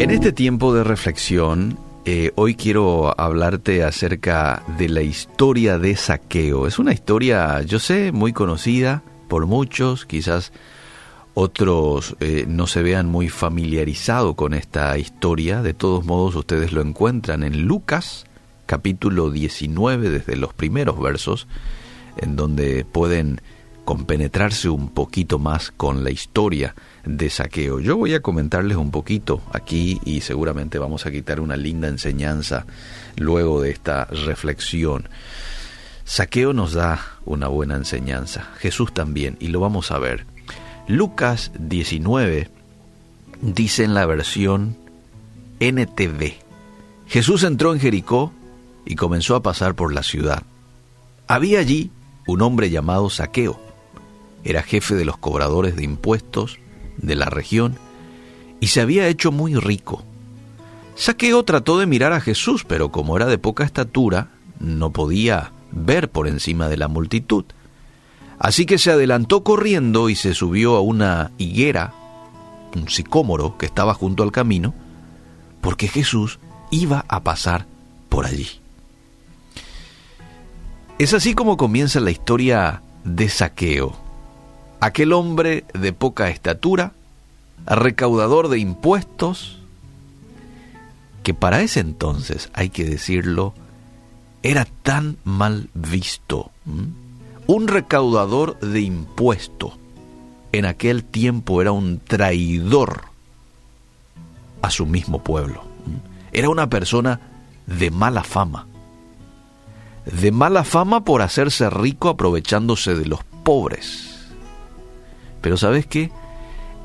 En este tiempo de reflexión, eh, hoy quiero hablarte acerca de la historia de Saqueo. Es una historia, yo sé, muy conocida por muchos, quizás otros eh, no se vean muy familiarizados con esta historia. De todos modos, ustedes lo encuentran en Lucas, capítulo 19, desde los primeros versos, en donde pueden compenetrarse un poquito más con la historia de saqueo. Yo voy a comentarles un poquito aquí y seguramente vamos a quitar una linda enseñanza luego de esta reflexión. Saqueo nos da una buena enseñanza, Jesús también, y lo vamos a ver. Lucas 19 dice en la versión NTV, Jesús entró en Jericó y comenzó a pasar por la ciudad. Había allí un hombre llamado Saqueo. Era jefe de los cobradores de impuestos de la región y se había hecho muy rico. Saqueo trató de mirar a Jesús, pero como era de poca estatura, no podía ver por encima de la multitud. Así que se adelantó corriendo y se subió a una higuera, un sicómoro que estaba junto al camino, porque Jesús iba a pasar por allí. Es así como comienza la historia de Saqueo, aquel hombre de poca estatura, recaudador de impuestos, que para ese entonces, hay que decirlo, era tan mal visto. Un recaudador de impuestos en aquel tiempo era un traidor a su mismo pueblo. Era una persona de mala fama. De mala fama por hacerse rico aprovechándose de los pobres pero ¿sabes qué?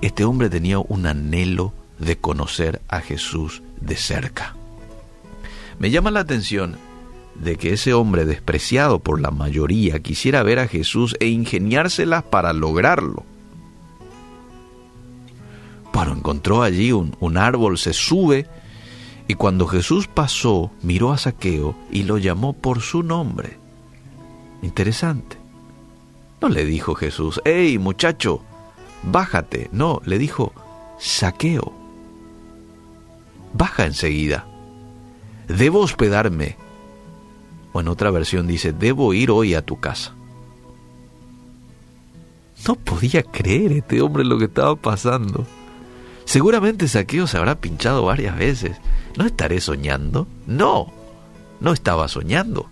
Este hombre tenía un anhelo de conocer a Jesús de cerca. Me llama la atención de que ese hombre despreciado por la mayoría quisiera ver a Jesús e ingeniárselas para lograrlo. Bueno, encontró allí un, un, árbol, se sube, y cuando Jesús pasó, miró a Saqueo y lo llamó por su nombre. Interesante. No le dijo Jesús, hey muchacho, bájate. No, le dijo, saqueo. Baja enseguida. Debo hospedarme. O en otra versión dice, debo ir hoy a tu casa. No podía creer este hombre lo que estaba pasando. Seguramente Saqueo se habrá pinchado varias veces. ¿No estaré soñando? No, no estaba soñando.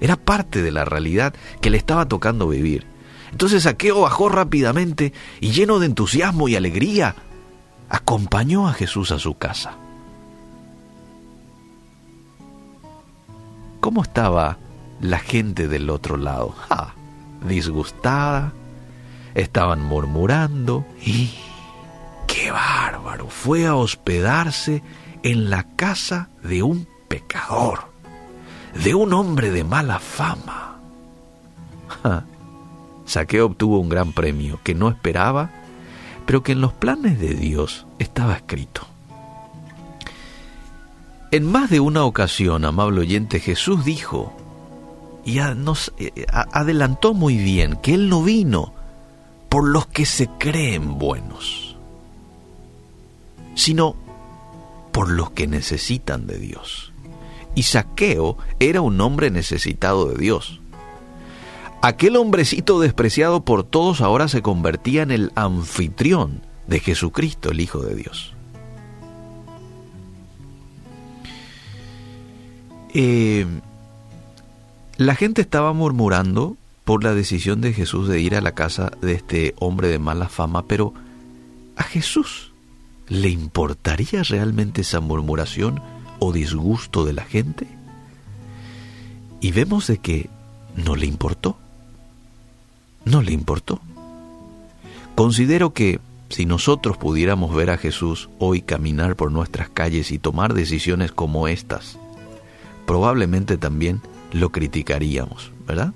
Era parte de la realidad que le estaba tocando vivir. Entonces Saqueo bajó rápidamente y lleno de entusiasmo y alegría, acompañó a Jesús a su casa. ¿Cómo estaba la gente del otro lado? Ah, disgustada, estaban murmurando y... ¡Qué bárbaro! Fue a hospedarse en la casa de un pecador, de un hombre de mala fama. Saqueo obtuvo un gran premio que no esperaba, pero que en los planes de Dios estaba escrito. En más de una ocasión, amable oyente, Jesús dijo, y nos eh, adelantó muy bien, que Él no vino por los que se creen buenos, sino por los que necesitan de Dios. Y Saqueo era un hombre necesitado de Dios. Aquel hombrecito despreciado por todos ahora se convertía en el anfitrión de Jesucristo, el Hijo de Dios. Eh, la gente estaba murmurando por la decisión de Jesús de ir a la casa de este hombre de mala fama, pero ¿a Jesús le importaría realmente esa murmuración o disgusto de la gente? Y vemos de que no le importó no le importó. Considero que si nosotros pudiéramos ver a Jesús hoy caminar por nuestras calles y tomar decisiones como estas, probablemente también lo criticaríamos, ¿verdad?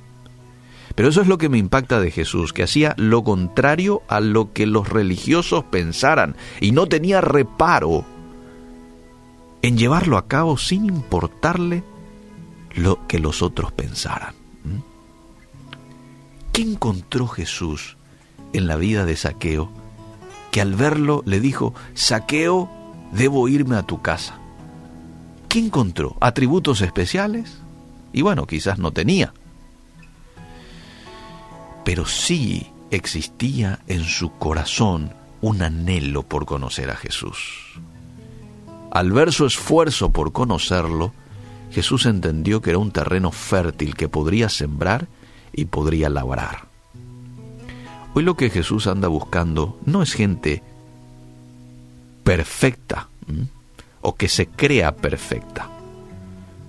Pero eso es lo que me impacta de Jesús, que hacía lo contrario a lo que los religiosos pensaran y no tenía reparo en llevarlo a cabo sin importarle lo que los otros pensaran. ¿Qué encontró Jesús en la vida de Saqueo? Que al verlo le dijo, Saqueo, debo irme a tu casa. ¿Qué encontró? ¿Atributos especiales? Y bueno, quizás no tenía. Pero sí existía en su corazón un anhelo por conocer a Jesús. Al ver su esfuerzo por conocerlo, Jesús entendió que era un terreno fértil que podría sembrar y podría labrar. Hoy lo que Jesús anda buscando no es gente perfecta o que se crea perfecta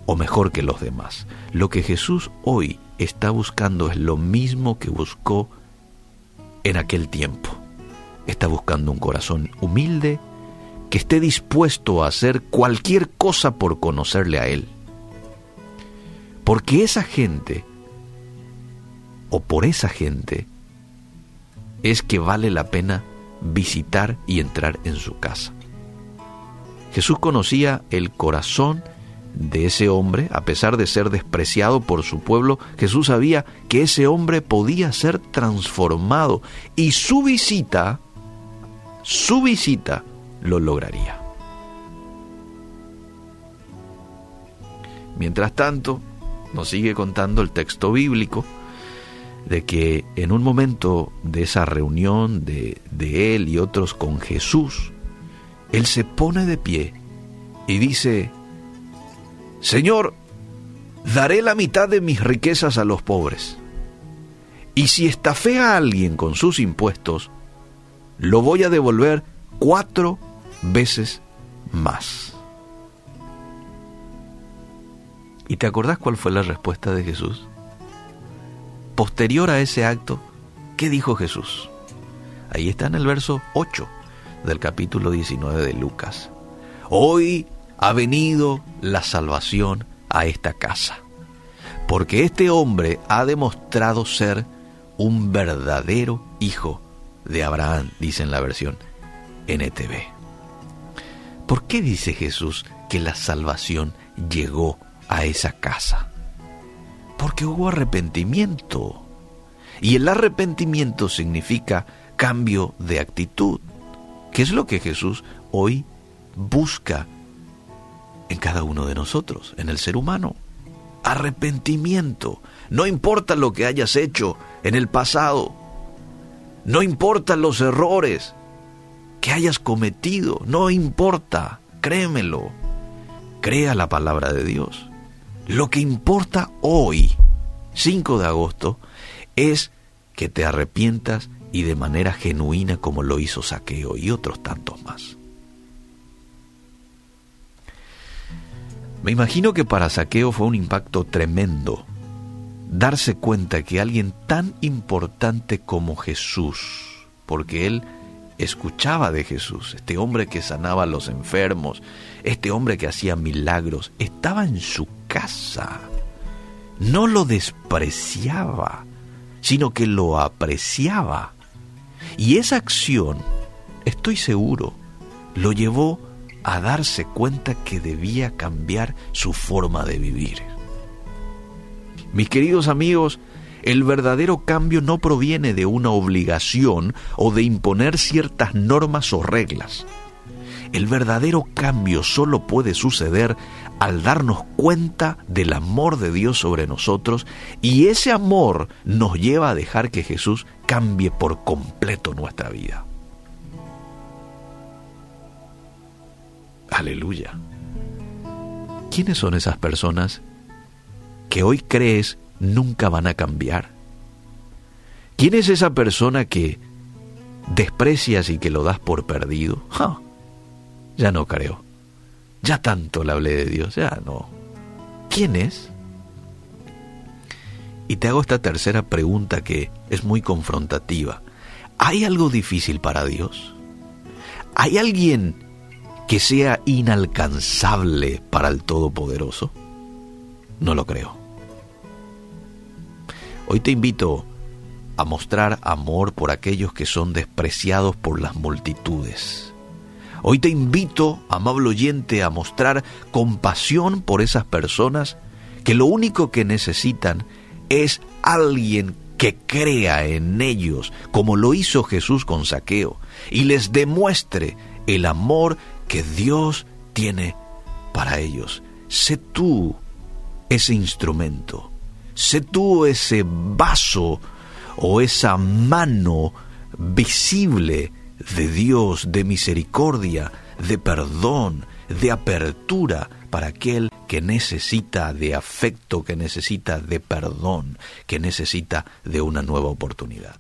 o mejor que los demás. Lo que Jesús hoy está buscando es lo mismo que buscó en aquel tiempo. Está buscando un corazón humilde que esté dispuesto a hacer cualquier cosa por conocerle a Él. Porque esa gente, o por esa gente, es que vale la pena visitar y entrar en su casa. Jesús conocía el corazón de ese hombre, a pesar de ser despreciado por su pueblo, Jesús sabía que ese hombre podía ser transformado y su visita, su visita lo lograría. Mientras tanto, nos sigue contando el texto bíblico de que en un momento de esa reunión de, de él y otros con Jesús, él se pone de pie y dice, Señor, daré la mitad de mis riquezas a los pobres. Y si estafé a alguien con sus impuestos, lo voy a devolver cuatro veces más. ¿Y te acordás cuál fue la respuesta de Jesús? Posterior a ese acto, ¿qué dijo Jesús? Ahí está en el verso 8 del capítulo 19 de Lucas. Hoy ha venido la salvación a esta casa. Porque este hombre ha demostrado ser un verdadero hijo de Abraham, dice en la versión NTV. ¿Por qué dice Jesús que la salvación llegó a esa casa? Porque hubo arrepentimiento. Y el arrepentimiento significa cambio de actitud, que es lo que Jesús hoy busca en cada uno de nosotros, en el ser humano. Arrepentimiento. No importa lo que hayas hecho en el pasado. No importa los errores que hayas cometido. No importa. Créemelo. Crea la palabra de Dios. Lo que importa hoy, 5 de agosto, es que te arrepientas y de manera genuina como lo hizo Saqueo y otros tantos más. Me imagino que para Saqueo fue un impacto tremendo darse cuenta que alguien tan importante como Jesús, porque él escuchaba de Jesús, este hombre que sanaba a los enfermos, este hombre que hacía milagros, estaba en su casa. No lo despreciaba, sino que lo apreciaba. Y esa acción, estoy seguro, lo llevó a darse cuenta que debía cambiar su forma de vivir. Mis queridos amigos, el verdadero cambio no proviene de una obligación o de imponer ciertas normas o reglas. El verdadero cambio solo puede suceder al darnos cuenta del amor de Dios sobre nosotros y ese amor nos lleva a dejar que Jesús cambie por completo nuestra vida. Aleluya. ¿Quiénes son esas personas que hoy crees nunca van a cambiar? ¿Quién es esa persona que desprecias y que lo das por perdido? ya no creo. Ya tanto le hablé de Dios, ya no. ¿Quién es? Y te hago esta tercera pregunta que es muy confrontativa. ¿Hay algo difícil para Dios? ¿Hay alguien que sea inalcanzable para el Todopoderoso? No lo creo. Hoy te invito a mostrar amor por aquellos que son despreciados por las multitudes. Hoy te invito, amable oyente, a mostrar compasión por esas personas que lo único que necesitan es alguien que crea en ellos, como lo hizo Jesús con Saqueo, y les demuestre el amor que Dios tiene para ellos. Sé tú ese instrumento, sé tú ese vaso o esa mano visible de Dios, de misericordia, de perdón, de apertura para aquel que necesita de afecto, que necesita de perdón, que necesita de una nueva oportunidad.